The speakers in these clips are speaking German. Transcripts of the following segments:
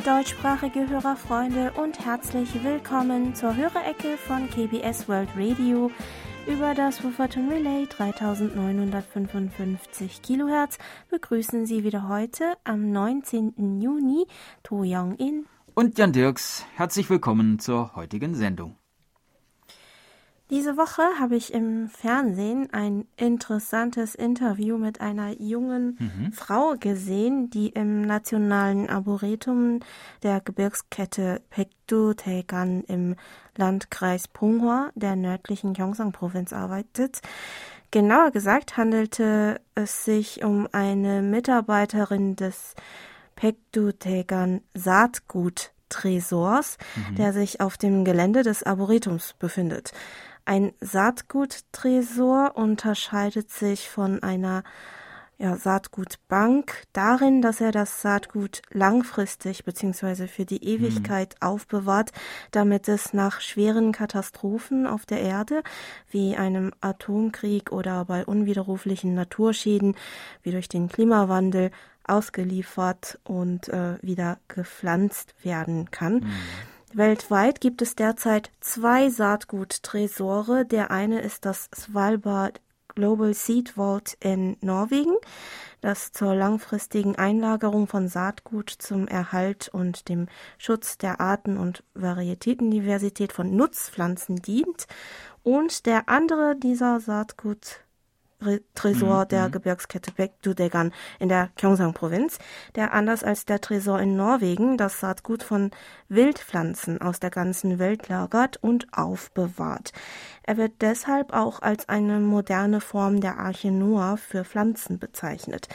deutschsprachige Hörerfreunde und herzlich willkommen zur Hörerecke von KBS World Radio über das Wufferton Relay 3955 Kilohertz begrüßen Sie wieder heute am 19. Juni To Young In und Jan Dirks. Herzlich willkommen zur heutigen Sendung. Diese Woche habe ich im Fernsehen ein interessantes Interview mit einer jungen mhm. Frau gesehen, die im nationalen Arboretum der Gebirgskette Pektu Taegan im Landkreis Ponghwa der nördlichen Gyeongsang-Provinz arbeitet. Genauer gesagt handelte es sich um eine Mitarbeiterin des Pektu Taegan Saatgut Tresors, mhm. der sich auf dem Gelände des Arboretums befindet. Ein Saatguttresor unterscheidet sich von einer ja, Saatgutbank darin, dass er das Saatgut langfristig bzw. für die Ewigkeit mhm. aufbewahrt, damit es nach schweren Katastrophen auf der Erde, wie einem Atomkrieg oder bei unwiderruflichen Naturschäden, wie durch den Klimawandel, ausgeliefert und äh, wieder gepflanzt werden kann. Mhm. Weltweit gibt es derzeit zwei Saatguttresore. Der eine ist das Svalbard Global Seed Vault in Norwegen, das zur langfristigen Einlagerung von Saatgut zum Erhalt und dem Schutz der Arten- und Varietätendiversität von Nutzpflanzen dient. Und der andere dieser Saatgut Tresor mhm. der mhm. Gebirgskette Bekdudegan in der Gyeongsang-Provinz, der anders als der Tresor in Norwegen das Saatgut von Wildpflanzen aus der ganzen Welt lagert und aufbewahrt. Er wird deshalb auch als eine moderne Form der Arche Noah für Pflanzen bezeichnet.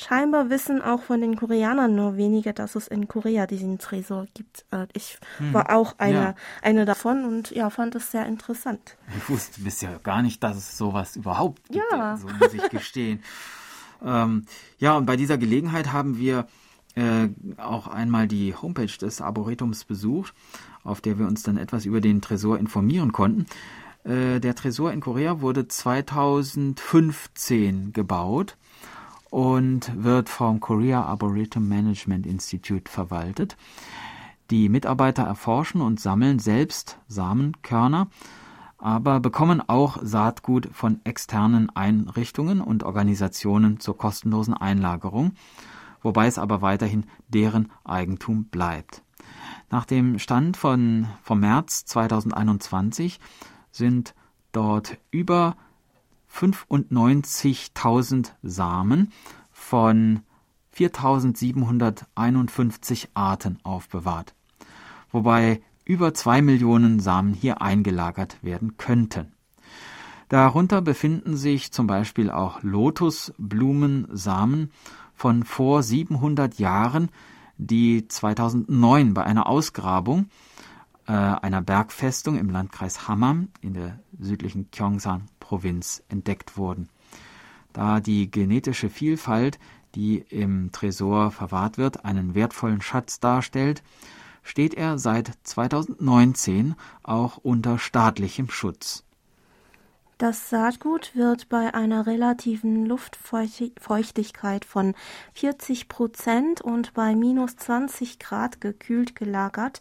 Scheinbar wissen auch von den Koreanern nur wenige, dass es in Korea diesen Tresor gibt. Äh, ich hm. war auch eine, ja. eine davon und ja, fand es sehr interessant. Ich wusste bisher gar nicht, dass es sowas überhaupt gibt. Ja. So muss ich gestehen. ähm, ja, und bei dieser Gelegenheit haben wir äh, auch einmal die Homepage des Arboretums besucht, auf der wir uns dann etwas über den Tresor informieren konnten. Äh, der Tresor in Korea wurde 2015 gebaut und wird vom Korea Arboretum Management Institute verwaltet. Die Mitarbeiter erforschen und sammeln selbst Samenkörner, aber bekommen auch Saatgut von externen Einrichtungen und Organisationen zur kostenlosen Einlagerung, wobei es aber weiterhin deren Eigentum bleibt. Nach dem Stand von, vom März 2021 sind dort über 95.000 Samen von 4.751 Arten aufbewahrt, wobei über zwei Millionen Samen hier eingelagert werden könnten. Darunter befinden sich zum Beispiel auch Lotusblumensamen von vor 700 Jahren, die 2009 bei einer Ausgrabung äh, einer Bergfestung im Landkreis Hammam in der südlichen Gyeongsang Provinz entdeckt wurden. Da die genetische Vielfalt, die im Tresor verwahrt wird, einen wertvollen Schatz darstellt, steht er seit 2019 auch unter staatlichem Schutz. Das Saatgut wird bei einer relativen Luftfeuchtigkeit von 40 Prozent und bei minus 20 Grad gekühlt gelagert.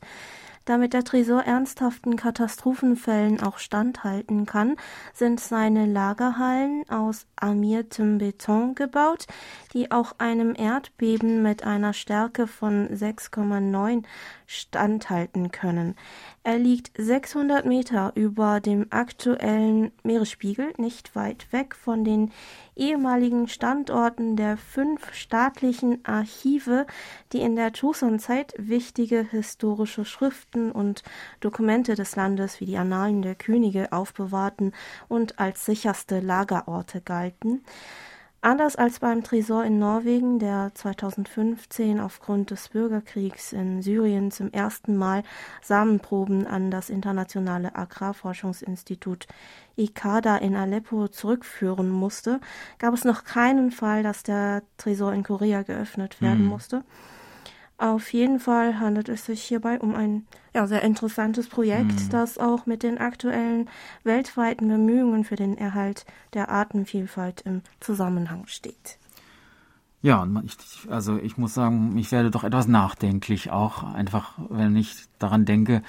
Damit der Tresor ernsthaften Katastrophenfällen auch standhalten kann, sind seine Lagerhallen aus armiertem Beton gebaut, die auch einem Erdbeben mit einer Stärke von 6,9 standhalten können. Er liegt 600 Meter über dem aktuellen Meeresspiegel, nicht weit weg von den ehemaligen Standorten der fünf staatlichen Archive, die in der Joseon-Zeit wichtige historische Schriften und Dokumente des Landes wie die Annalen der Könige aufbewahrten und als sicherste Lagerorte galten. Anders als beim Tresor in Norwegen, der 2015 aufgrund des Bürgerkriegs in Syrien zum ersten Mal Samenproben an das internationale Agrarforschungsinstitut ICADA in Aleppo zurückführen musste, gab es noch keinen Fall, dass der Tresor in Korea geöffnet werden mhm. musste. Auf jeden Fall handelt es sich hierbei um ein ja, sehr interessantes Projekt, mhm. das auch mit den aktuellen weltweiten Bemühungen für den Erhalt der Artenvielfalt im Zusammenhang steht. Ja, ich, also ich muss sagen, ich werde doch etwas nachdenklich auch, einfach wenn ich daran denke,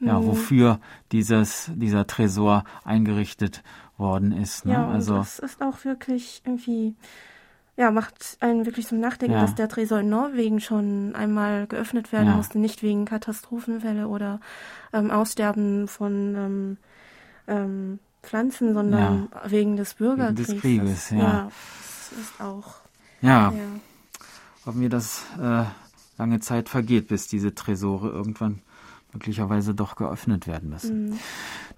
ja, mhm. wofür dieses, dieser Tresor eingerichtet worden ist. Ne? Ja, also das ist auch wirklich irgendwie, ja, macht einen wirklich zum Nachdenken, ja. dass der Tresor in Norwegen schon einmal geöffnet werden ja. musste, nicht wegen Katastrophenfälle oder ähm, Aussterben von ähm, ähm, Pflanzen, sondern ja. wegen des Bürgerkriegs. Wegen des Krieges, ja. ja. Das ist auch ja. Hoffen wir, dass äh, lange Zeit vergeht, bis diese Tresore irgendwann möglicherweise doch geöffnet werden müssen. Mhm.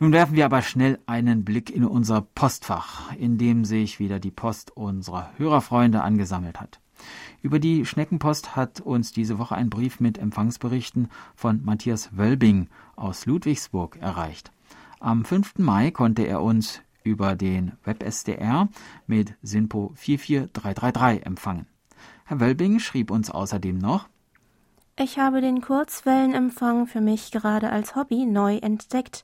Nun werfen wir aber schnell einen Blick in unser Postfach, in dem sich wieder die Post unserer Hörerfreunde angesammelt hat. Über die Schneckenpost hat uns diese Woche ein Brief mit Empfangsberichten von Matthias Wölbing aus Ludwigsburg erreicht. Am 5. Mai konnte er uns über den WebSDR mit SINPO 44333 empfangen. Herr Wölbing schrieb uns außerdem noch, ich habe den Kurzwellenempfang für mich gerade als Hobby neu entdeckt.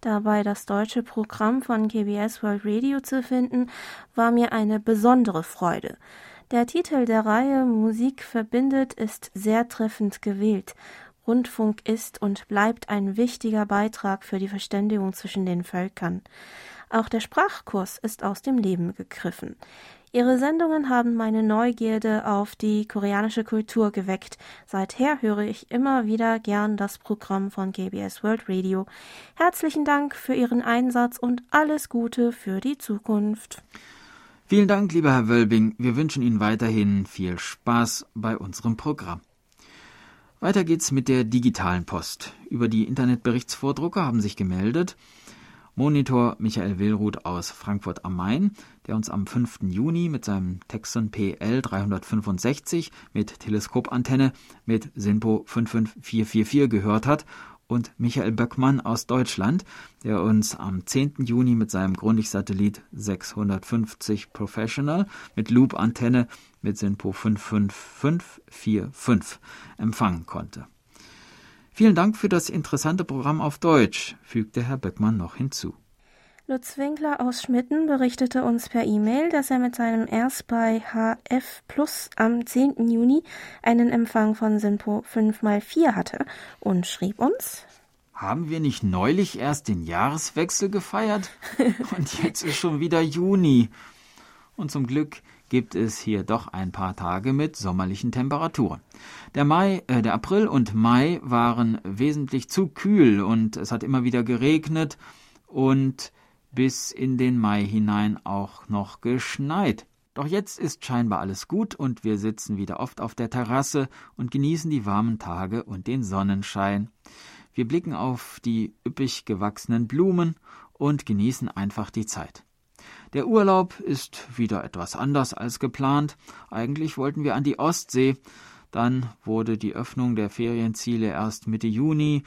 Dabei das deutsche Programm von KBS World Radio zu finden, war mir eine besondere Freude. Der Titel der Reihe Musik verbindet ist sehr treffend gewählt. Rundfunk ist und bleibt ein wichtiger Beitrag für die Verständigung zwischen den Völkern. Auch der Sprachkurs ist aus dem Leben gegriffen. Ihre Sendungen haben meine Neugierde auf die koreanische Kultur geweckt. Seither höre ich immer wieder gern das Programm von KBS World Radio. Herzlichen Dank für Ihren Einsatz und alles Gute für die Zukunft. Vielen Dank, lieber Herr Wölbing. Wir wünschen Ihnen weiterhin viel Spaß bei unserem Programm. Weiter geht's mit der digitalen Post. Über die Internetberichtsvordrucke haben sich gemeldet Monitor Michael Willruth aus Frankfurt am Main, der uns am 5. Juni mit seinem Texon PL 365 mit Teleskopantenne mit SINPO 55444 gehört hat und Michael Böckmann aus Deutschland, der uns am 10. Juni mit seinem Grundig-Satellit 650 Professional mit Loop-Antenne mit SINPO 55545 empfangen konnte. Vielen Dank für das interessante Programm auf Deutsch, fügte Herr Böckmann noch hinzu. Lutz Winkler aus Schmitten berichtete uns per E-Mail, dass er mit seinem erst bei HF Plus am 10. Juni einen Empfang von SINPO 5x4 hatte und schrieb uns, haben wir nicht neulich erst den Jahreswechsel gefeiert? Und jetzt ist schon wieder Juni. Und zum Glück gibt es hier doch ein paar Tage mit sommerlichen Temperaturen. Der Mai, äh, der April und Mai waren wesentlich zu kühl und es hat immer wieder geregnet und bis in den Mai hinein auch noch geschneit. Doch jetzt ist scheinbar alles gut und wir sitzen wieder oft auf der Terrasse und genießen die warmen Tage und den Sonnenschein. Wir blicken auf die üppig gewachsenen Blumen und genießen einfach die Zeit. Der Urlaub ist wieder etwas anders als geplant. Eigentlich wollten wir an die Ostsee. Dann wurde die Öffnung der Ferienziele erst Mitte Juni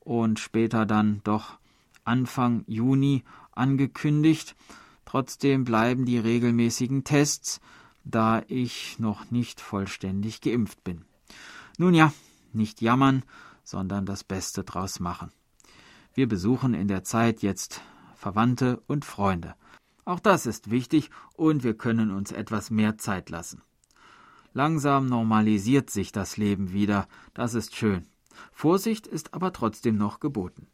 und später dann doch Anfang Juni angekündigt. Trotzdem bleiben die regelmäßigen Tests, da ich noch nicht vollständig geimpft bin. Nun ja, nicht jammern, sondern das Beste draus machen. Wir besuchen in der Zeit jetzt Verwandte und Freunde. Auch das ist wichtig und wir können uns etwas mehr Zeit lassen. Langsam normalisiert sich das Leben wieder, das ist schön. Vorsicht ist aber trotzdem noch geboten.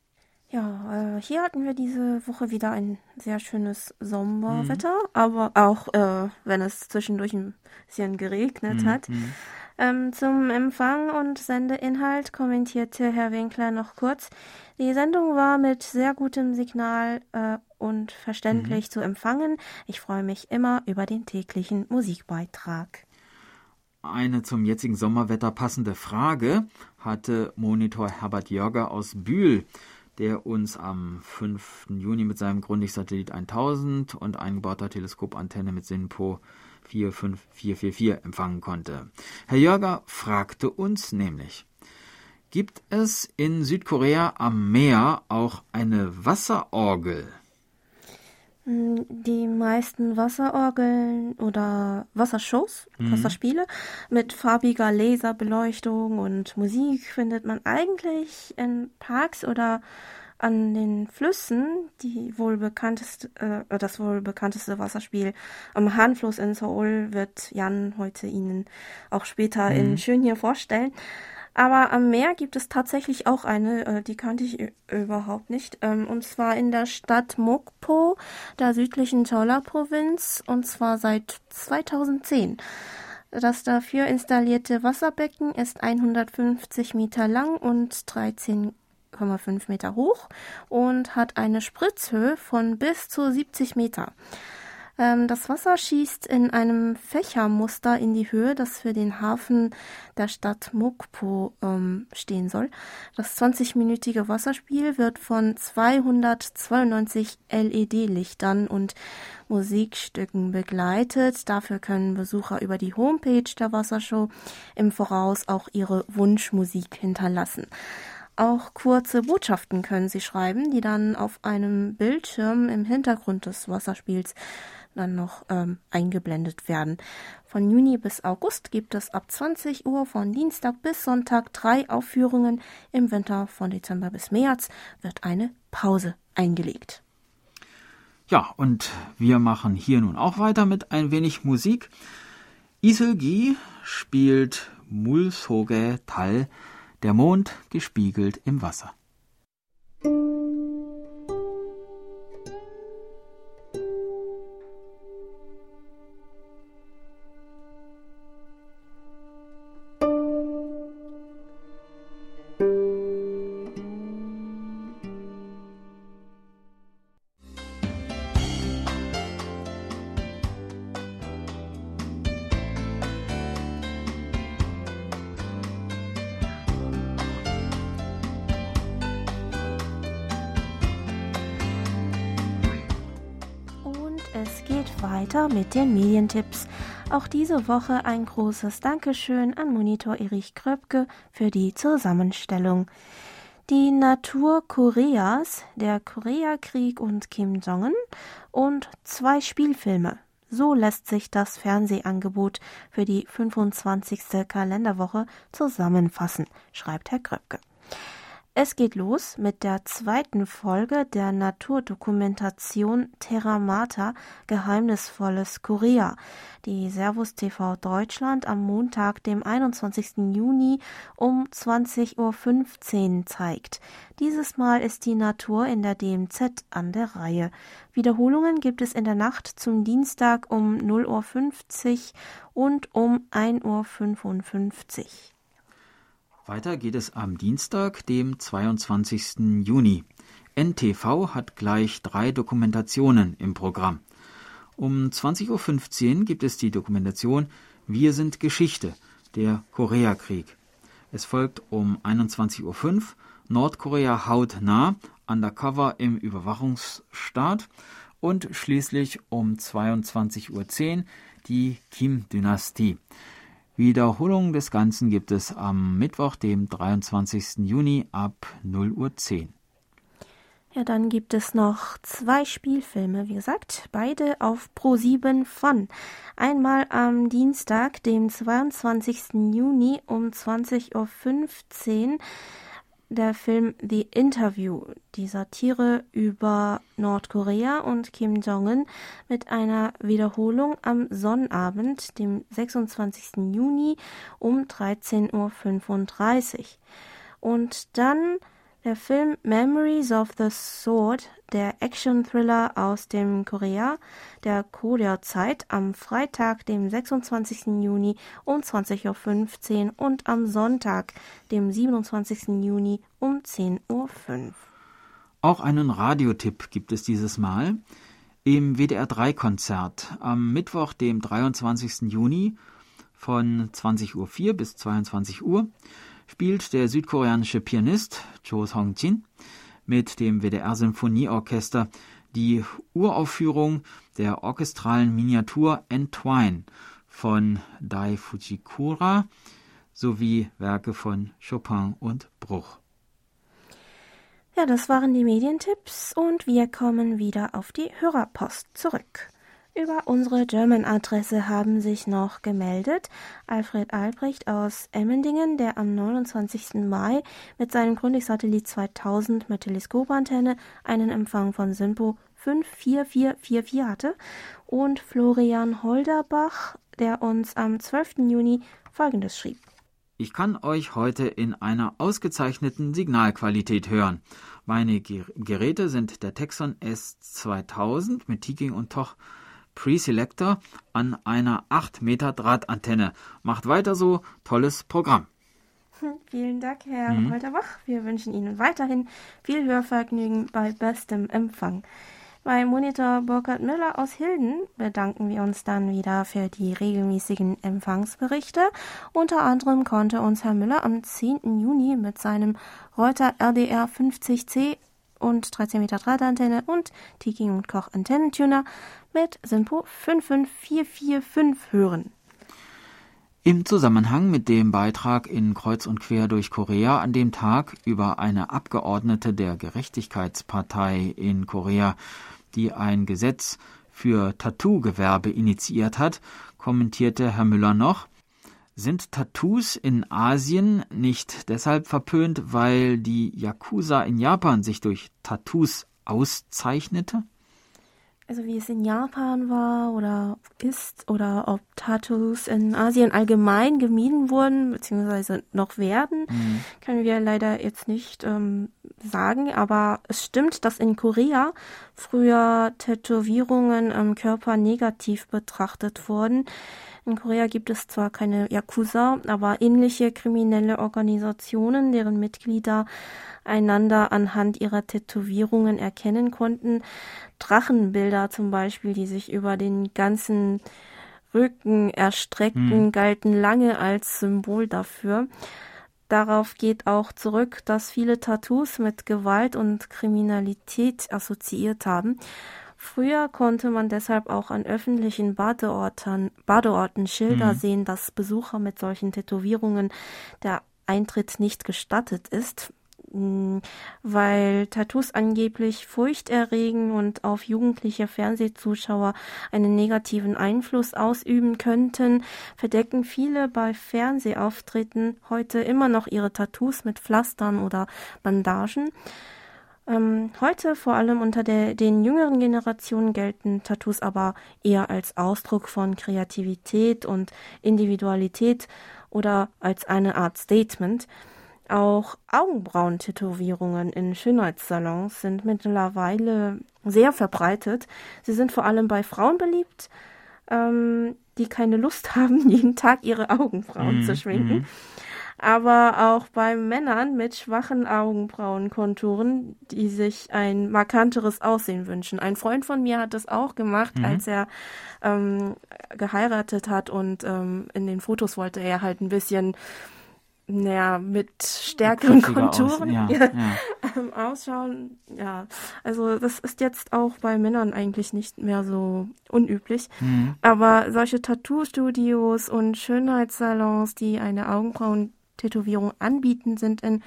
Ja, äh, hier hatten wir diese Woche wieder ein sehr schönes Sommerwetter, mhm. aber auch äh, wenn es zwischendurch ein bisschen geregnet mhm. hat. Mhm. Ähm, zum Empfang und Sendeinhalt kommentierte Herr Winkler noch kurz. Die Sendung war mit sehr gutem Signal äh, und verständlich mhm. zu empfangen. Ich freue mich immer über den täglichen Musikbeitrag. Eine zum jetzigen Sommerwetter passende Frage hatte Monitor Herbert Jörger aus Bühl, der uns am 5. Juni mit seinem Grundig-Satellit 1000 und eingebauter Teleskopantenne mit SINPO 45444 empfangen konnte. Herr Jörger fragte uns nämlich, gibt es in Südkorea am Meer auch eine Wasserorgel? Die meisten Wasserorgeln oder Wassershows, mhm. Wasserspiele mit farbiger Laserbeleuchtung und Musik findet man eigentlich in Parks oder An den Flüssen, die wohl bekannteste, äh, das wohl bekannteste Wasserspiel am Hanfluss in Seoul wird Jan heute Ihnen auch später mhm. in Schön hier vorstellen. Aber am Meer gibt es tatsächlich auch eine, äh, die kannte ich überhaupt nicht. Ähm, und zwar in der Stadt Mokpo, der südlichen Chola-Provinz, und zwar seit 2010. Das dafür installierte Wasserbecken ist 150 Meter lang und 13,5 Meter hoch und hat eine Spritzhöhe von bis zu 70 Meter. Ähm, das Wasser schießt in einem Fächermuster in die Höhe, das für den Hafen der Stadt Mokpo ähm, stehen soll. Das 20-minütige Wasserspiel wird von 292 LED-Lichtern und Musikstücken begleitet. Dafür können Besucher über die Homepage der Wassershow im Voraus auch ihre Wunschmusik hinterlassen. Auch kurze Botschaften können Sie schreiben, die dann auf einem Bildschirm im Hintergrund des Wasserspiels dann noch ähm, eingeblendet werden. Von Juni bis August gibt es ab 20 Uhr von Dienstag bis Sonntag drei Aufführungen. Im Winter von Dezember bis März wird eine Pause eingelegt. Ja, und wir machen hier nun auch weiter mit ein wenig Musik. Iselgi spielt Mulsoge Tal, der Mond gespiegelt im Wasser. Weiter mit den Medientipps. Auch diese Woche ein großes Dankeschön an Monitor Erich Kröpke für die Zusammenstellung. Die Natur Koreas, der Koreakrieg und Kim Jong-un und zwei Spielfilme. So lässt sich das Fernsehangebot für die 25. Kalenderwoche zusammenfassen, schreibt Herr Kröpke. Es geht los mit der zweiten Folge der Naturdokumentation Terra Mata Geheimnisvolles Korea, die Servus TV Deutschland am Montag, dem 21. Juni um 20.15 Uhr zeigt. Dieses Mal ist die Natur in der DMZ an der Reihe. Wiederholungen gibt es in der Nacht zum Dienstag um 0.50 Uhr und um 1.55 Uhr. Weiter geht es am Dienstag, dem 22. Juni. NTV hat gleich drei Dokumentationen im Programm. Um 20.15 Uhr gibt es die Dokumentation Wir sind Geschichte, der Koreakrieg. Es folgt um 21.05 Uhr Nordkorea haut nah, undercover im Überwachungsstaat und schließlich um 22.10 Uhr die Kim-Dynastie. Wiederholung des Ganzen gibt es am Mittwoch, dem 23. Juni ab 0.10 Uhr. Ja, dann gibt es noch zwei Spielfilme, wie gesagt, beide auf Pro7 Fun. Einmal am Dienstag, dem 22. Juni um 20.15 Uhr der Film The Interview, die Satire über Nordkorea und Kim Jong-un mit einer Wiederholung am Sonnabend, dem 26. Juni um 13.35 Uhr. Und dann der Film Memories of the Sword, der Action-Thriller aus dem Korea der Korea-Zeit am Freitag, dem 26. Juni um 20.15 Uhr und am Sonntag, dem 27. Juni um 10.05 Uhr. Auch einen Radiotipp gibt es dieses Mal. Im WDR3-Konzert am Mittwoch, dem 23. Juni von 20.04 Uhr bis 22 Uhr spielt der südkoreanische Pianist Cho Song-jin mit dem WDR-Symphonieorchester die Uraufführung der orchestralen Miniatur Entwine von Dai Fujikura sowie Werke von Chopin und Bruch. Ja, das waren die Medientipps und wir kommen wieder auf die Hörerpost zurück. Über unsere German-Adresse haben sich noch gemeldet Alfred Albrecht aus Emmendingen, der am 29. Mai mit seinem Grundig-Satellit 2000 mit Teleskopantenne einen Empfang von SINPO 54444 hatte und Florian Holderbach, der uns am 12. Juni folgendes schrieb. Ich kann euch heute in einer ausgezeichneten Signalqualität hören. Meine Geräte sind der Texon S2000 mit Tiking und Toch Preselector an einer 8 Meter Drahtantenne. Macht weiter so, tolles Programm. Vielen Dank, Herr mhm. Holterbach. Wir wünschen Ihnen weiterhin viel Hörvergnügen bei bestem Empfang. Bei Monitor Burkhard Müller aus Hilden bedanken wir uns dann wieder für die regelmäßigen Empfangsberichte. Unter anderem konnte uns Herr Müller am 10. Juni mit seinem Reuter RDR 50C und 13 Meter Drahtantenne und Tiking und Koch Antennentuner mit Simpo 55445 hören. Im Zusammenhang mit dem Beitrag in Kreuz und Quer durch Korea an dem Tag über eine Abgeordnete der Gerechtigkeitspartei in Korea, die ein Gesetz für Tattoo-Gewerbe initiiert hat, kommentierte Herr Müller noch, sind Tattoos in Asien nicht deshalb verpönt, weil die Yakuza in Japan sich durch Tattoos auszeichnete? Also wie es in Japan war oder ist oder ob Tattoos in Asien allgemein gemieden wurden beziehungsweise noch werden, mhm. können wir leider jetzt nicht ähm, sagen. Aber es stimmt, dass in Korea früher Tätowierungen am Körper negativ betrachtet wurden. In Korea gibt es zwar keine Yakuza, aber ähnliche kriminelle Organisationen, deren Mitglieder einander anhand ihrer Tätowierungen erkennen konnten. Drachenbilder zum Beispiel, die sich über den ganzen Rücken erstreckten, hm. galten lange als Symbol dafür. Darauf geht auch zurück, dass viele Tattoos mit Gewalt und Kriminalität assoziiert haben. Früher konnte man deshalb auch an öffentlichen Badeorten, Badeorten Schilder mhm. sehen, dass Besucher mit solchen Tätowierungen der Eintritt nicht gestattet ist, mm, weil Tattoos angeblich Furcht erregen und auf jugendliche Fernsehzuschauer einen negativen Einfluss ausüben könnten, verdecken viele bei Fernsehauftritten heute immer noch ihre Tattoos mit Pflastern oder Bandagen. Ähm, heute vor allem unter der, den jüngeren Generationen gelten Tattoos aber eher als Ausdruck von Kreativität und Individualität oder als eine Art Statement. Auch Augenbrauen-Tätowierungen in Schönheitssalons sind mittlerweile sehr verbreitet. Sie sind vor allem bei Frauen beliebt, ähm, die keine Lust haben, jeden Tag ihre Augenbrauen mm, zu schminken. Mm aber auch bei Männern mit schwachen Augenbrauenkonturen, die sich ein markanteres Aussehen wünschen. Ein Freund von mir hat das auch gemacht, mhm. als er ähm, geheiratet hat und ähm, in den Fotos wollte er halt ein bisschen naja, mit stärkeren Konturen aus, ja, ja. Ähm, ausschauen. Ja, also das ist jetzt auch bei Männern eigentlich nicht mehr so unüblich. Mhm. Aber solche Tattoo-Studios und Schönheitssalons, die eine Augenbrauen Tätowierung anbieten, sind in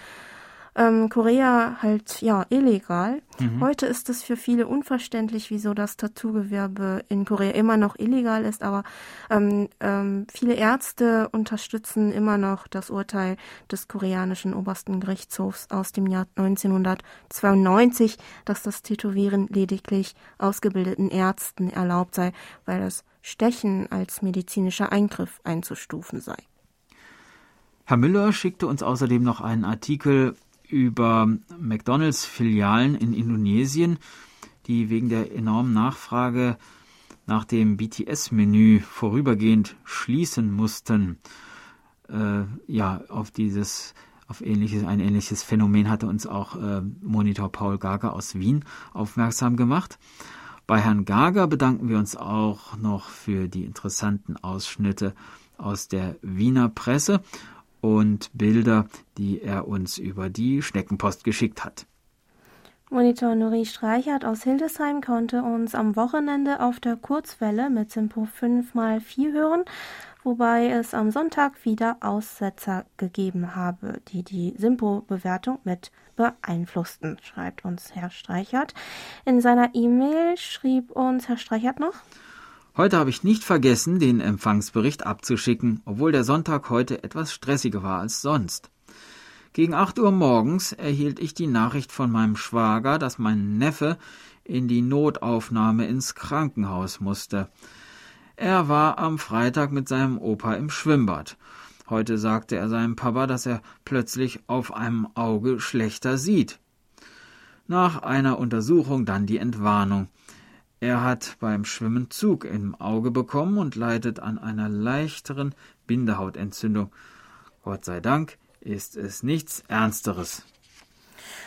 ähm, Korea halt ja illegal. Mhm. Heute ist es für viele unverständlich, wieso das Tattoo-Gewerbe in Korea immer noch illegal ist, aber ähm, ähm, viele Ärzte unterstützen immer noch das Urteil des koreanischen obersten Gerichtshofs aus dem Jahr 1992, dass das Tätowieren lediglich ausgebildeten Ärzten erlaubt sei, weil das Stechen als medizinischer Eingriff einzustufen sei. Herr Müller schickte uns außerdem noch einen Artikel über McDonalds-Filialen in Indonesien, die wegen der enormen Nachfrage nach dem BTS-Menü vorübergehend schließen mussten. Äh, ja, auf dieses, auf ähnliches, ein ähnliches Phänomen hatte uns auch äh, Monitor Paul Gager aus Wien aufmerksam gemacht. Bei Herrn Gager bedanken wir uns auch noch für die interessanten Ausschnitte aus der Wiener Presse und Bilder, die er uns über die Schneckenpost geschickt hat. Monitor Nuri Streichert aus Hildesheim konnte uns am Wochenende auf der Kurzwelle mit Simpo 5x4 hören, wobei es am Sonntag wieder Aussetzer gegeben habe, die die Simpo-Bewertung mit beeinflussten, schreibt uns Herr Streichert. In seiner E-Mail schrieb uns Herr Streichert noch, Heute habe ich nicht vergessen, den Empfangsbericht abzuschicken, obwohl der Sonntag heute etwas stressiger war als sonst. Gegen acht Uhr morgens erhielt ich die Nachricht von meinem Schwager, dass mein Neffe in die Notaufnahme ins Krankenhaus musste. Er war am Freitag mit seinem Opa im Schwimmbad. Heute sagte er seinem Papa, dass er plötzlich auf einem Auge schlechter sieht. Nach einer Untersuchung dann die Entwarnung. Er hat beim Schwimmen Zug im Auge bekommen und leidet an einer leichteren Bindehautentzündung. Gott sei Dank ist es nichts Ernsteres.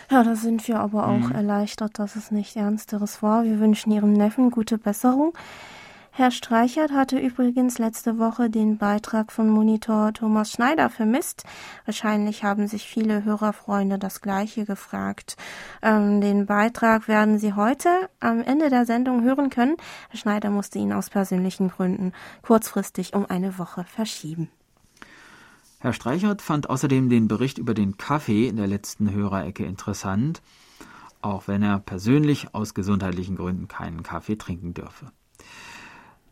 Ja, da sind wir aber auch mhm. erleichtert, dass es nicht Ernsteres war. Wir wünschen Ihrem Neffen gute Besserung. Herr Streichert hatte übrigens letzte Woche den Beitrag von Monitor Thomas Schneider vermisst. Wahrscheinlich haben sich viele Hörerfreunde das gleiche gefragt. Ähm, den Beitrag werden Sie heute am Ende der Sendung hören können. Herr Schneider musste ihn aus persönlichen Gründen kurzfristig um eine Woche verschieben. Herr Streichert fand außerdem den Bericht über den Kaffee in der letzten Hörerecke interessant, auch wenn er persönlich aus gesundheitlichen Gründen keinen Kaffee trinken dürfe.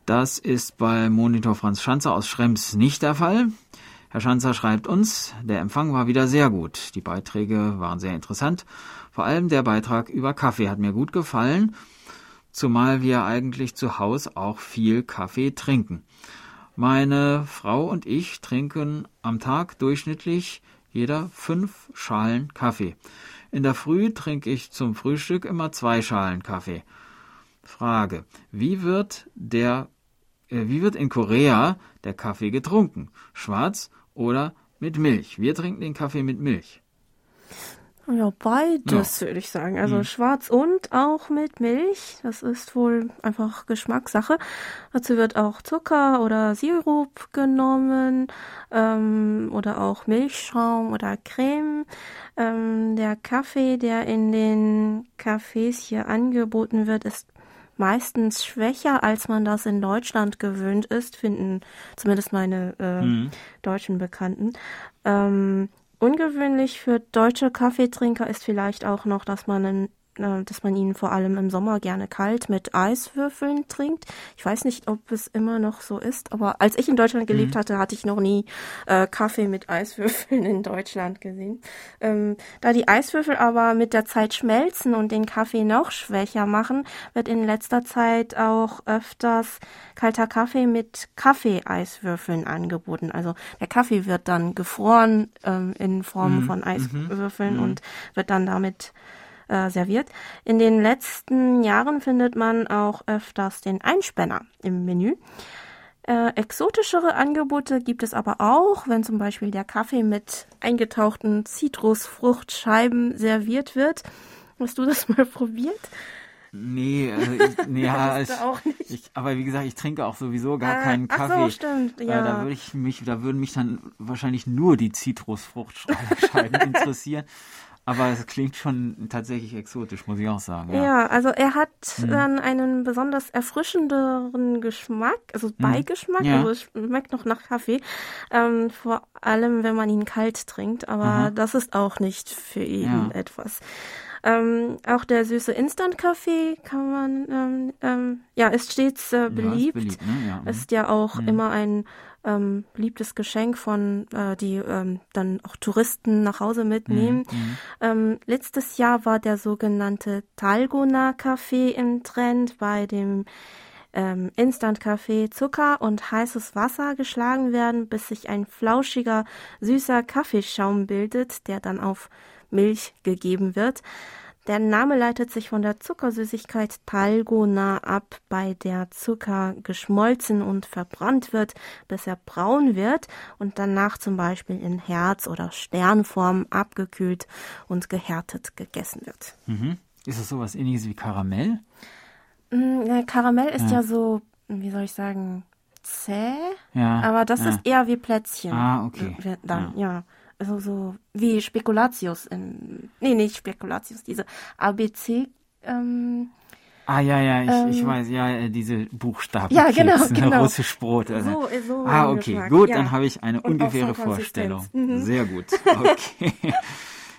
Das ist bei Monitor Franz Schanzer aus Schrems nicht der Fall. Herr Schanzer schreibt uns, der Empfang war wieder sehr gut. Die Beiträge waren sehr interessant. Vor allem der Beitrag über Kaffee hat mir gut gefallen, zumal wir eigentlich zu Hause auch viel Kaffee trinken. Meine Frau und ich trinken am Tag durchschnittlich jeder fünf Schalen Kaffee. In der Früh trinke ich zum Frühstück immer zwei Schalen Kaffee. Frage: Wie wird der wie wird in Korea der Kaffee getrunken? Schwarz oder mit Milch? Wir trinken den Kaffee mit Milch. Ja, beides ja. würde ich sagen. Also hm. schwarz und auch mit Milch. Das ist wohl einfach Geschmackssache. Dazu wird auch Zucker oder Sirup genommen ähm, oder auch Milchschaum oder Creme. Ähm, der Kaffee, der in den Cafés hier angeboten wird, ist meistens schwächer, als man das in Deutschland gewöhnt ist, finden zumindest meine äh, mhm. deutschen Bekannten. Ähm, ungewöhnlich für deutsche Kaffeetrinker ist vielleicht auch noch, dass man einen dass man ihn vor allem im Sommer gerne kalt mit Eiswürfeln trinkt. Ich weiß nicht, ob es immer noch so ist, aber als ich in Deutschland gelebt mhm. hatte, hatte ich noch nie äh, Kaffee mit Eiswürfeln in Deutschland gesehen. Ähm, da die Eiswürfel aber mit der Zeit schmelzen und den Kaffee noch schwächer machen, wird in letzter Zeit auch öfters kalter Kaffee mit Kaffee-Eiswürfeln angeboten. Also der Kaffee wird dann gefroren ähm, in Form mhm. von mhm. Eiswürfeln mhm. und wird dann damit äh, serviert. In den letzten Jahren findet man auch öfters den Einspänner im Menü. Äh, exotischere Angebote gibt es aber auch, wenn zum Beispiel der Kaffee mit eingetauchten Zitrusfruchtscheiben serviert wird. Hast du das mal probiert? Nee, also ich, nee, ja, ich, ich, aber wie gesagt, ich trinke auch sowieso gar äh, keinen Kaffee. Ach so, stimmt, ja. Äh, da würde ich mich, da würden mich dann wahrscheinlich nur die Zitrusfruchtscheiben interessieren. Aber es klingt schon tatsächlich exotisch, muss ich auch sagen. Ja, ja also er hat mhm. dann einen besonders erfrischenderen Geschmack, also mhm. Beigeschmack, ja. also es schmeckt noch nach Kaffee, ähm, vor allem wenn man ihn kalt trinkt, aber Aha. das ist auch nicht für ihn ja. etwas. Ähm, auch der süße Instant-Kaffee kann man, ähm, ähm, ja, ist stets äh, beliebt. Ja, ist, beliebt ne? ja. ist ja auch mhm. immer ein ähm, beliebtes Geschenk von, äh, die ähm, dann auch Touristen nach Hause mitnehmen. Mhm. mhm. Ähm, letztes Jahr war der sogenannte Talgona-Kaffee im Trend, bei dem ähm, Instant-Kaffee Zucker und heißes Wasser geschlagen werden, bis sich ein flauschiger, süßer Kaffeeschaum bildet, der dann auf Milch gegeben wird. Der Name leitet sich von der Zuckersüßigkeit Talgona ab, bei der Zucker geschmolzen und verbrannt wird, bis er braun wird und danach zum Beispiel in Herz- oder Sternform abgekühlt und gehärtet gegessen wird. Mhm. Ist das sowas ähnliches wie Karamell? Mhm, Karamell ist ja. ja so, wie soll ich sagen, zäh, ja, aber das ja. ist eher wie Plätzchen. Ah, okay. Dann, ja. ja also so wie Spekulatius in, nee, nicht Spekulatius, diese ABC, ähm, Ah ja, ja, ich, ähm, ich weiß, ja, äh, diese Buchstaben. Ja, genau, genau. Russisch Brot. Also. So, so ah, okay, gut, ja. dann habe ich eine Und ungefähre Vorstellung. Mhm. Sehr gut. Okay.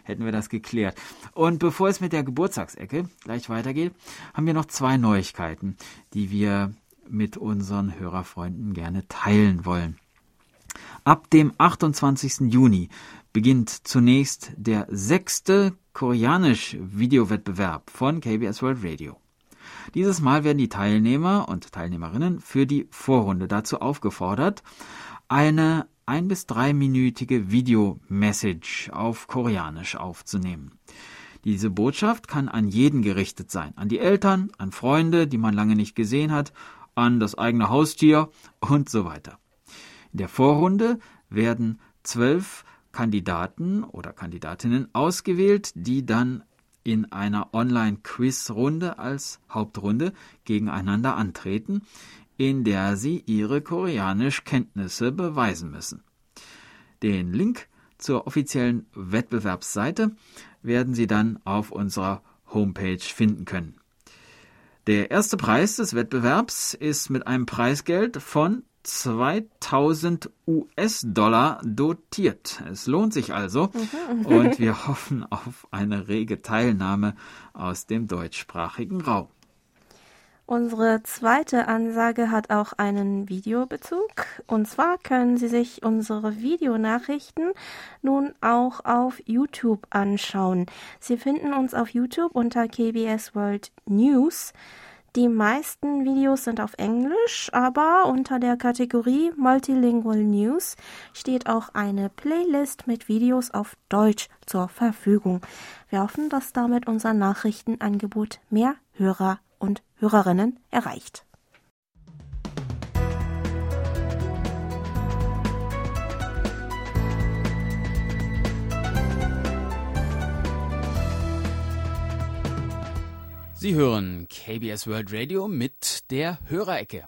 Hätten wir das geklärt. Und bevor es mit der Geburtstagsecke gleich weitergeht, haben wir noch zwei Neuigkeiten, die wir mit unseren Hörerfreunden gerne teilen wollen. Ab dem 28. Juni beginnt zunächst der sechste Koreanisch-Videowettbewerb von KBS World Radio. Dieses Mal werden die Teilnehmer und Teilnehmerinnen für die Vorrunde dazu aufgefordert, eine ein- bis dreiminütige Videomessage auf Koreanisch aufzunehmen. Diese Botschaft kann an jeden gerichtet sein, an die Eltern, an Freunde, die man lange nicht gesehen hat, an das eigene Haustier und so weiter. In der Vorrunde werden zwölf Kandidaten oder Kandidatinnen ausgewählt, die dann in einer Online-Quiz-Runde als Hauptrunde gegeneinander antreten, in der sie ihre Koreanisch-Kenntnisse beweisen müssen. Den Link zur offiziellen Wettbewerbsseite werden Sie dann auf unserer Homepage finden können. Der erste Preis des Wettbewerbs ist mit einem Preisgeld von 2000 US-Dollar dotiert. Es lohnt sich also mhm. und wir hoffen auf eine rege Teilnahme aus dem deutschsprachigen Raum. Unsere zweite Ansage hat auch einen Videobezug. Und zwar können Sie sich unsere Videonachrichten nun auch auf YouTube anschauen. Sie finden uns auf YouTube unter KBS World News. Die meisten Videos sind auf Englisch, aber unter der Kategorie Multilingual News steht auch eine Playlist mit Videos auf Deutsch zur Verfügung. Wir hoffen, dass damit unser Nachrichtenangebot mehr Hörer und Hörerinnen erreicht. Sie hören KBS World Radio mit der Hörerecke.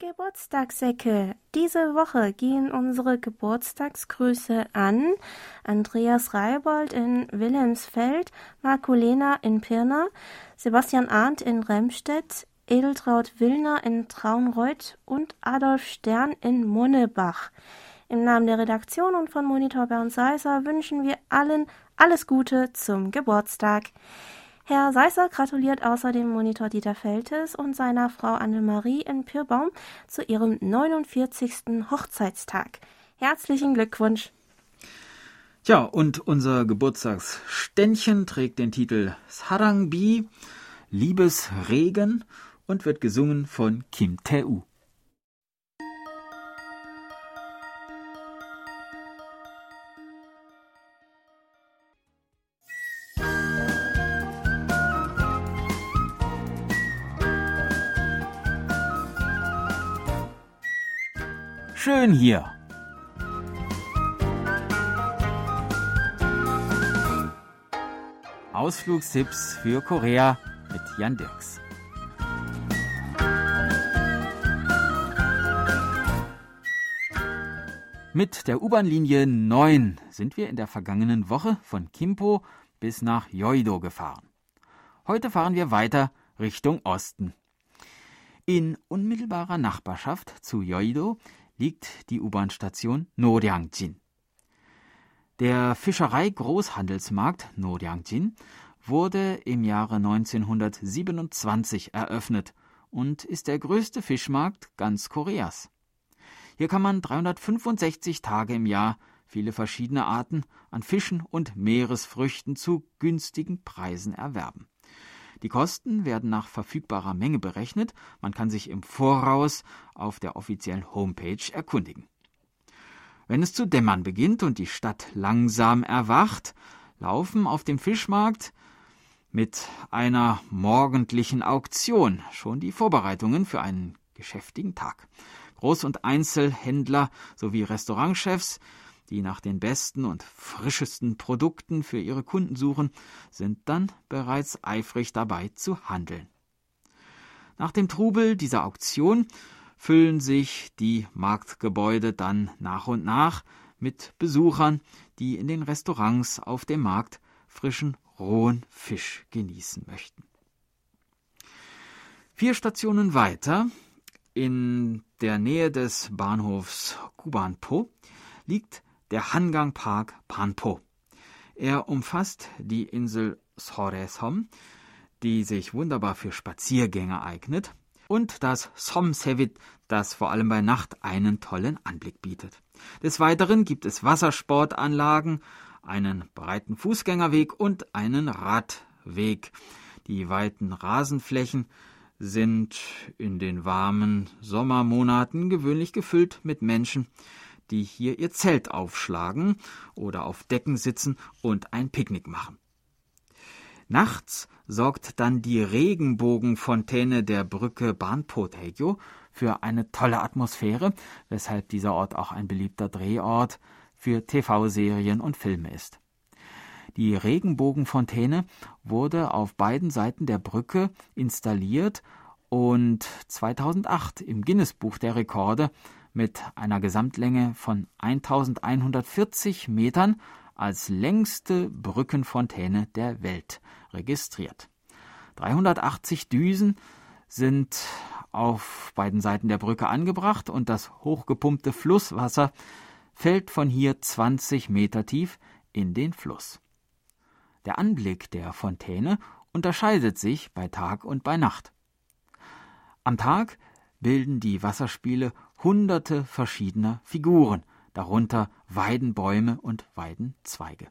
Geburtstagsecke. Diese Woche gehen unsere Geburtstagsgrüße an Andreas Reibold in Wilhelmsfeld, Markulena in Pirna, Sebastian Arndt in Remstedt, Edeltraut Willner in Traunreuth und Adolf Stern in Munnebach. Im Namen der Redaktion und von Monitor Bernd Seiser wünschen wir allen alles Gute zum Geburtstag. Herr Seisser gratuliert außerdem Monitor Dieter Feltes und seiner Frau Annemarie in Pirbaum zu ihrem 49. Hochzeitstag. Herzlichen Glückwunsch! Tja, und unser Geburtstagsständchen trägt den Titel Sarangbi, Liebesregen und wird gesungen von Kim Tae-u. Schön hier. Ausflugstipps für Korea mit Jan Dirks. Mit der U-Bahn-Linie 9 sind wir in der vergangenen Woche von Kimpo bis nach Yoido gefahren. Heute fahren wir weiter Richtung Osten. In unmittelbarer Nachbarschaft zu Yoido liegt die U-Bahn-Station Noryangjin. Der Fischerei-Großhandelsmarkt Noryangjin wurde im Jahre 1927 eröffnet und ist der größte Fischmarkt ganz Koreas. Hier kann man 365 Tage im Jahr viele verschiedene Arten an Fischen und Meeresfrüchten zu günstigen Preisen erwerben. Die Kosten werden nach verfügbarer Menge berechnet. Man kann sich im Voraus auf der offiziellen Homepage erkundigen. Wenn es zu dämmern beginnt und die Stadt langsam erwacht, laufen auf dem Fischmarkt mit einer morgendlichen Auktion schon die Vorbereitungen für einen geschäftigen Tag. Groß- und Einzelhändler sowie Restaurantchefs die nach den besten und frischesten Produkten für ihre Kunden suchen, sind dann bereits eifrig dabei zu handeln. Nach dem Trubel dieser Auktion füllen sich die Marktgebäude dann nach und nach mit Besuchern, die in den Restaurants auf dem Markt frischen rohen Fisch genießen möchten. Vier Stationen weiter, in der Nähe des Bahnhofs Kubanpo, liegt der Hangang Park Panpo. Er umfasst die Insel Soresom, die sich wunderbar für Spaziergänger eignet, und das Somsevit, das vor allem bei Nacht einen tollen Anblick bietet. Des Weiteren gibt es Wassersportanlagen, einen breiten Fußgängerweg und einen Radweg. Die weiten Rasenflächen sind in den warmen Sommermonaten gewöhnlich gefüllt mit Menschen, die hier ihr Zelt aufschlagen oder auf Decken sitzen und ein Picknick machen. Nachts sorgt dann die Regenbogenfontäne der Brücke Bahnpotegio für eine tolle Atmosphäre, weshalb dieser Ort auch ein beliebter Drehort für TV-Serien und Filme ist. Die Regenbogenfontäne wurde auf beiden Seiten der Brücke installiert und 2008 im Guinness-Buch der Rekorde mit einer Gesamtlänge von 1140 Metern als längste Brückenfontäne der Welt registriert. 380 Düsen sind auf beiden Seiten der Brücke angebracht und das hochgepumpte Flusswasser fällt von hier 20 Meter tief in den Fluss. Der Anblick der Fontäne unterscheidet sich bei Tag und bei Nacht. Am Tag bilden die Wasserspiele hunderte verschiedener Figuren, darunter Weidenbäume und Weidenzweige.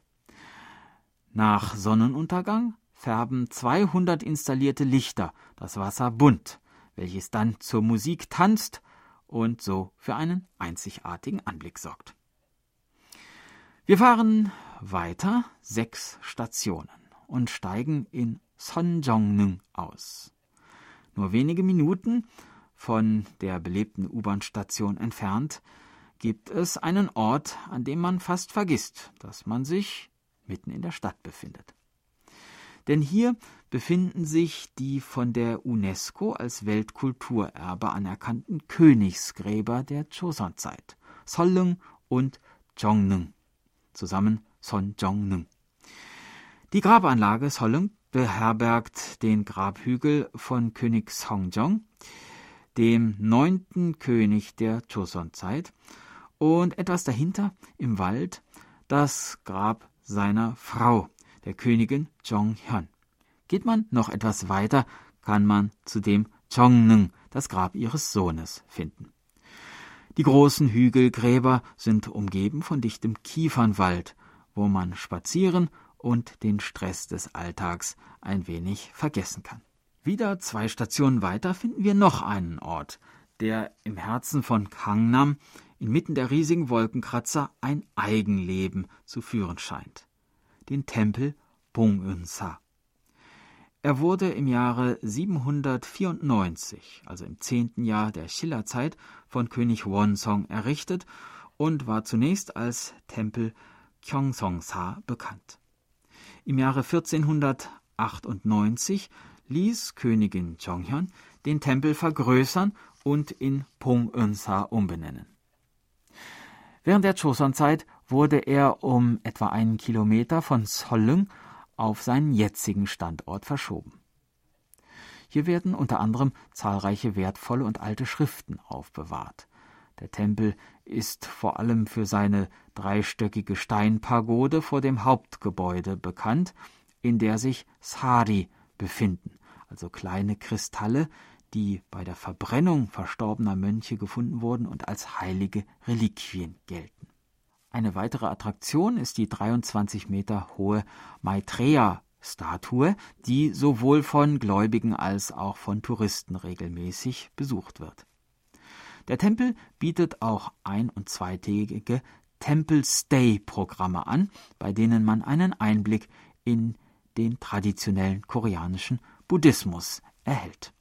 Nach Sonnenuntergang färben 200 installierte Lichter das Wasser bunt, welches dann zur Musik tanzt und so für einen einzigartigen Anblick sorgt. Wir fahren weiter sechs Stationen und steigen in Sonjeongnung aus. Nur wenige Minuten von der belebten U-Bahn-Station entfernt gibt es einen Ort, an dem man fast vergisst, dass man sich mitten in der Stadt befindet. Denn hier befinden sich die von der UNESCO als Weltkulturerbe anerkannten Königsgräber der Joseon-Zeit, Solleung und Jongneung, zusammen Sonjeongnung. Die Grabanlage Solleung beherbergt den Grabhügel von König Songjong, dem neunten König der Joseon-Zeit, und etwas dahinter im Wald das Grab seiner Frau, der Königin Jonghyun. Geht man noch etwas weiter, kann man zudem Chongneung, das Grab ihres Sohnes, finden. Die großen Hügelgräber sind umgeben von dichtem Kiefernwald, wo man spazieren und den Stress des Alltags ein wenig vergessen kann. Wieder zwei Stationen weiter finden wir noch einen Ort, der im Herzen von Kangnam inmitten der riesigen Wolkenkratzer ein Eigenleben zu führen scheint den Tempel Bong-eun-sa. Er wurde im Jahre 794, also im zehnten Jahr der Schillerzeit, von König Wonsong errichtet und war zunächst als Tempel Gyeongsong-sa bekannt. Im Jahre 1498 ließ Königin Jonghyun den Tempel vergrößern und in Pong-eun-sa umbenennen. Während der Joseon-Zeit wurde er um etwa einen Kilometer von Solleung auf seinen jetzigen Standort verschoben. Hier werden unter anderem zahlreiche wertvolle und alte Schriften aufbewahrt. Der Tempel ist vor allem für seine dreistöckige Steinpagode vor dem Hauptgebäude bekannt, in der sich Sari befinden, also kleine Kristalle, die bei der Verbrennung verstorbener Mönche gefunden wurden und als heilige Reliquien gelten. Eine weitere Attraktion ist die 23 Meter hohe Maitreya-Statue, die sowohl von Gläubigen als auch von Touristen regelmäßig besucht wird. Der Tempel bietet auch ein- und zweitägige Temple Stay-Programme an, bei denen man einen Einblick in den traditionellen koreanischen Buddhismus erhält.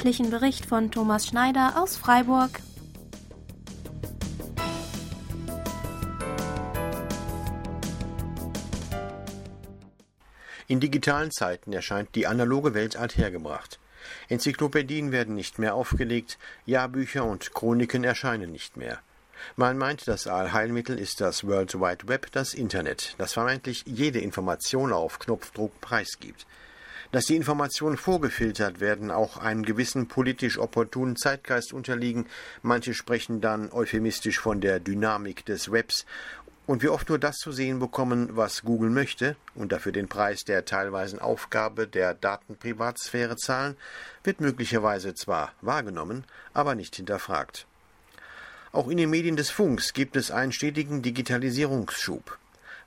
Monatlichen Bericht von Thomas Schneider aus Freiburg. In digitalen Zeiten erscheint die analoge Welt althergebracht. Enzyklopädien werden nicht mehr aufgelegt, Jahrbücher und Chroniken erscheinen nicht mehr. Man meint, das Allheilmittel ist das World Wide Web, das Internet, das vermeintlich jede Information auf Knopfdruck preisgibt. Dass die Informationen vorgefiltert werden, auch einem gewissen politisch opportunen Zeitgeist unterliegen, manche sprechen dann euphemistisch von der Dynamik des Webs und wir oft nur das zu sehen bekommen, was Google möchte und dafür den Preis der teilweisen Aufgabe der Datenprivatsphäre zahlen, wird möglicherweise zwar wahrgenommen, aber nicht hinterfragt. Auch in den Medien des Funks gibt es einen stetigen Digitalisierungsschub.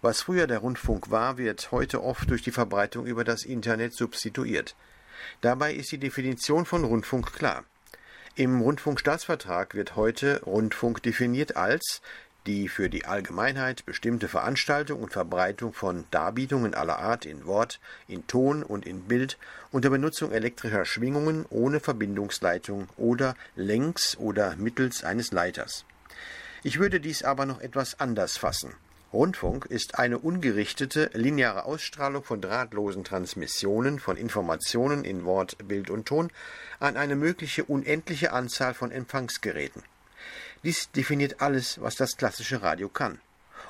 Was früher der Rundfunk war, wird heute oft durch die Verbreitung über das Internet substituiert. Dabei ist die Definition von Rundfunk klar. Im Rundfunkstaatsvertrag wird heute Rundfunk definiert als die für die Allgemeinheit bestimmte Veranstaltung und Verbreitung von Darbietungen aller Art in Wort, in Ton und in Bild unter Benutzung elektrischer Schwingungen ohne Verbindungsleitung oder längs oder mittels eines Leiters. Ich würde dies aber noch etwas anders fassen. Rundfunk ist eine ungerichtete, lineare Ausstrahlung von drahtlosen Transmissionen von Informationen in Wort, Bild und Ton an eine mögliche unendliche Anzahl von Empfangsgeräten. Dies definiert alles, was das klassische Radio kann.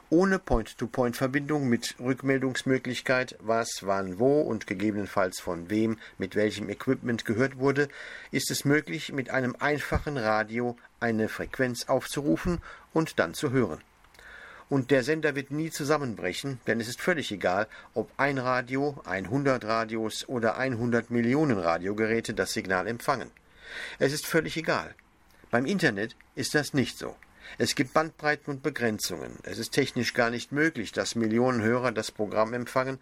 Ohne Point-to-Point-Verbindung mit Rückmeldungsmöglichkeit, was, wann, wo und gegebenenfalls von wem mit welchem Equipment gehört wurde, ist es möglich, mit einem einfachen Radio eine Frequenz aufzurufen und dann zu hören. Und der Sender wird nie zusammenbrechen, denn es ist völlig egal, ob ein Radio, 100 Radios oder 100 Millionen Radiogeräte das Signal empfangen. Es ist völlig egal. Beim Internet ist das nicht so. Es gibt Bandbreiten und Begrenzungen. Es ist technisch gar nicht möglich, dass Millionen Hörer das Programm empfangen,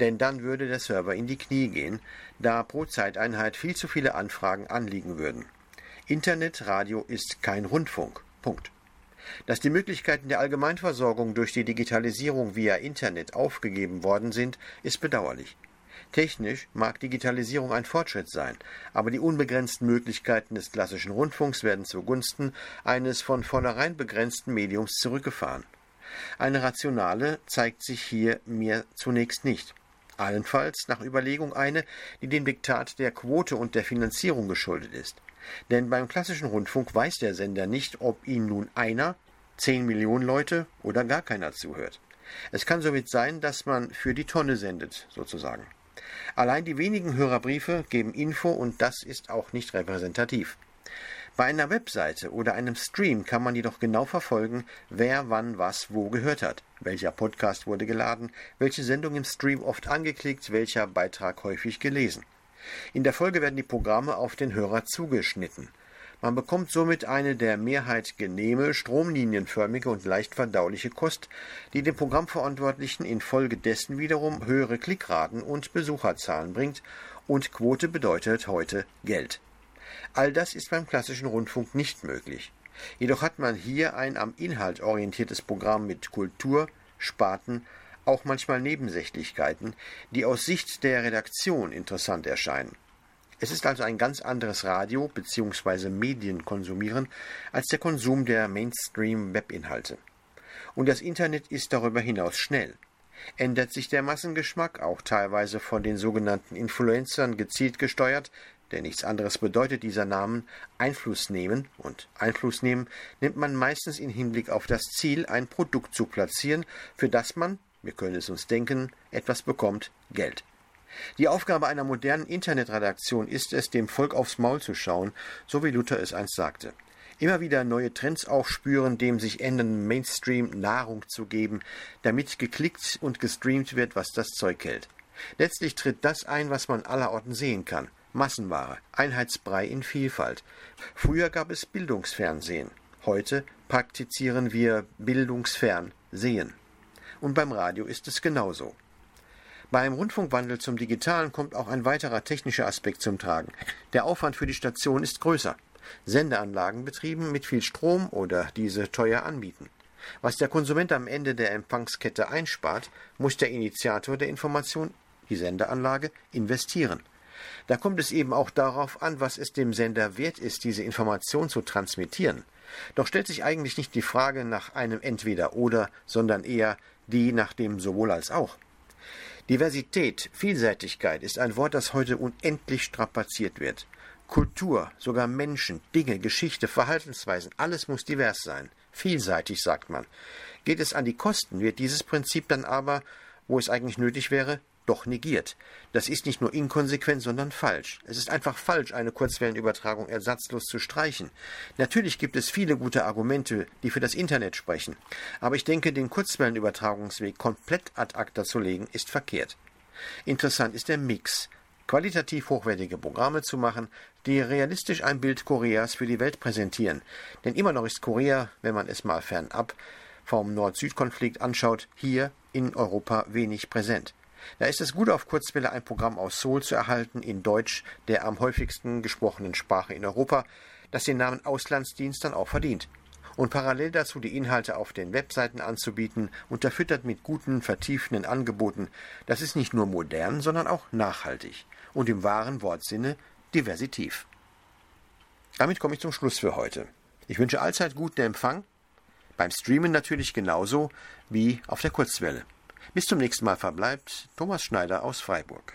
denn dann würde der Server in die Knie gehen, da pro Zeiteinheit viel zu viele Anfragen anliegen würden. Internetradio ist kein Rundfunk. Punkt. Dass die Möglichkeiten der Allgemeinversorgung durch die Digitalisierung via Internet aufgegeben worden sind, ist bedauerlich. Technisch mag Digitalisierung ein Fortschritt sein, aber die unbegrenzten Möglichkeiten des klassischen Rundfunks werden zugunsten eines von vornherein begrenzten Mediums zurückgefahren. Eine rationale zeigt sich hier mir zunächst nicht. Allenfalls nach Überlegung eine, die dem Diktat der Quote und der Finanzierung geschuldet ist. Denn beim klassischen Rundfunk weiß der Sender nicht, ob ihm nun einer, zehn Millionen Leute oder gar keiner zuhört. Es kann somit sein, dass man für die Tonne sendet, sozusagen. Allein die wenigen Hörerbriefe geben Info und das ist auch nicht repräsentativ. Bei einer Webseite oder einem Stream kann man jedoch genau verfolgen, wer wann was wo gehört hat. Welcher Podcast wurde geladen, welche Sendung im Stream oft angeklickt, welcher Beitrag häufig gelesen. In der Folge werden die Programme auf den Hörer zugeschnitten. Man bekommt somit eine der Mehrheit genehme, stromlinienförmige und leicht verdauliche Kost, die dem Programmverantwortlichen infolgedessen wiederum höhere Klickraten und Besucherzahlen bringt, und Quote bedeutet heute Geld. All das ist beim klassischen Rundfunk nicht möglich. Jedoch hat man hier ein am Inhalt orientiertes Programm mit Kultur, Sparten, auch manchmal Nebensächlichkeiten, die aus Sicht der Redaktion interessant erscheinen. Es ist also ein ganz anderes Radio- bzw. Medienkonsumieren als der Konsum der Mainstream-Webinhalte. Und das Internet ist darüber hinaus schnell. Ändert sich der Massengeschmack, auch teilweise von den sogenannten Influencern gezielt gesteuert, denn nichts anderes bedeutet dieser Namen Einfluss nehmen, und Einfluss nehmen nimmt man meistens in Hinblick auf das Ziel, ein Produkt zu platzieren, für das man, wir können es uns denken, etwas bekommt, Geld. Die Aufgabe einer modernen Internetredaktion ist es, dem Volk aufs Maul zu schauen, so wie Luther es einst sagte. Immer wieder neue Trends aufspüren, dem sich ändernden Mainstream Nahrung zu geben, damit geklickt und gestreamt wird, was das Zeug hält. Letztlich tritt das ein, was man allerorten sehen kann. Massenware, Einheitsbrei in Vielfalt. Früher gab es Bildungsfernsehen. Heute praktizieren wir bildungsfern Sehen. Und beim Radio ist es genauso. Beim Rundfunkwandel zum Digitalen kommt auch ein weiterer technischer Aspekt zum Tragen. Der Aufwand für die Station ist größer. Sendeanlagen betrieben mit viel Strom oder diese teuer anbieten. Was der Konsument am Ende der Empfangskette einspart, muss der Initiator der Information, die Sendeanlage, investieren. Da kommt es eben auch darauf an, was es dem Sender wert ist, diese Information zu transmittieren. Doch stellt sich eigentlich nicht die Frage nach einem Entweder oder, sondern eher die nach dem sowohl als auch. Diversität, Vielseitigkeit ist ein Wort, das heute unendlich strapaziert wird. Kultur, sogar Menschen, Dinge, Geschichte, Verhaltensweisen, alles muss divers sein. Vielseitig, sagt man. Geht es an die Kosten, wird dieses Prinzip dann aber, wo es eigentlich nötig wäre, doch negiert. Das ist nicht nur inkonsequent, sondern falsch. Es ist einfach falsch, eine Kurzwellenübertragung ersatzlos zu streichen. Natürlich gibt es viele gute Argumente, die für das Internet sprechen. Aber ich denke, den Kurzwellenübertragungsweg komplett ad acta zu legen, ist verkehrt. Interessant ist der Mix. Qualitativ hochwertige Programme zu machen, die realistisch ein Bild Koreas für die Welt präsentieren. Denn immer noch ist Korea, wenn man es mal fernab vom Nord-Süd-Konflikt anschaut, hier in Europa wenig präsent. Da ist es gut, auf Kurzwelle ein Programm aus Seoul zu erhalten, in Deutsch, der am häufigsten gesprochenen Sprache in Europa, das den Namen Auslandsdienst dann auch verdient. Und parallel dazu die Inhalte auf den Webseiten anzubieten, unterfüttert mit guten, vertiefenden Angeboten, das ist nicht nur modern, sondern auch nachhaltig und im wahren Wortsinne diversitiv. Damit komme ich zum Schluss für heute. Ich wünsche allzeit guten Empfang, beim Streamen natürlich genauso wie auf der Kurzwelle. Bis zum nächsten Mal verbleibt Thomas Schneider aus Freiburg.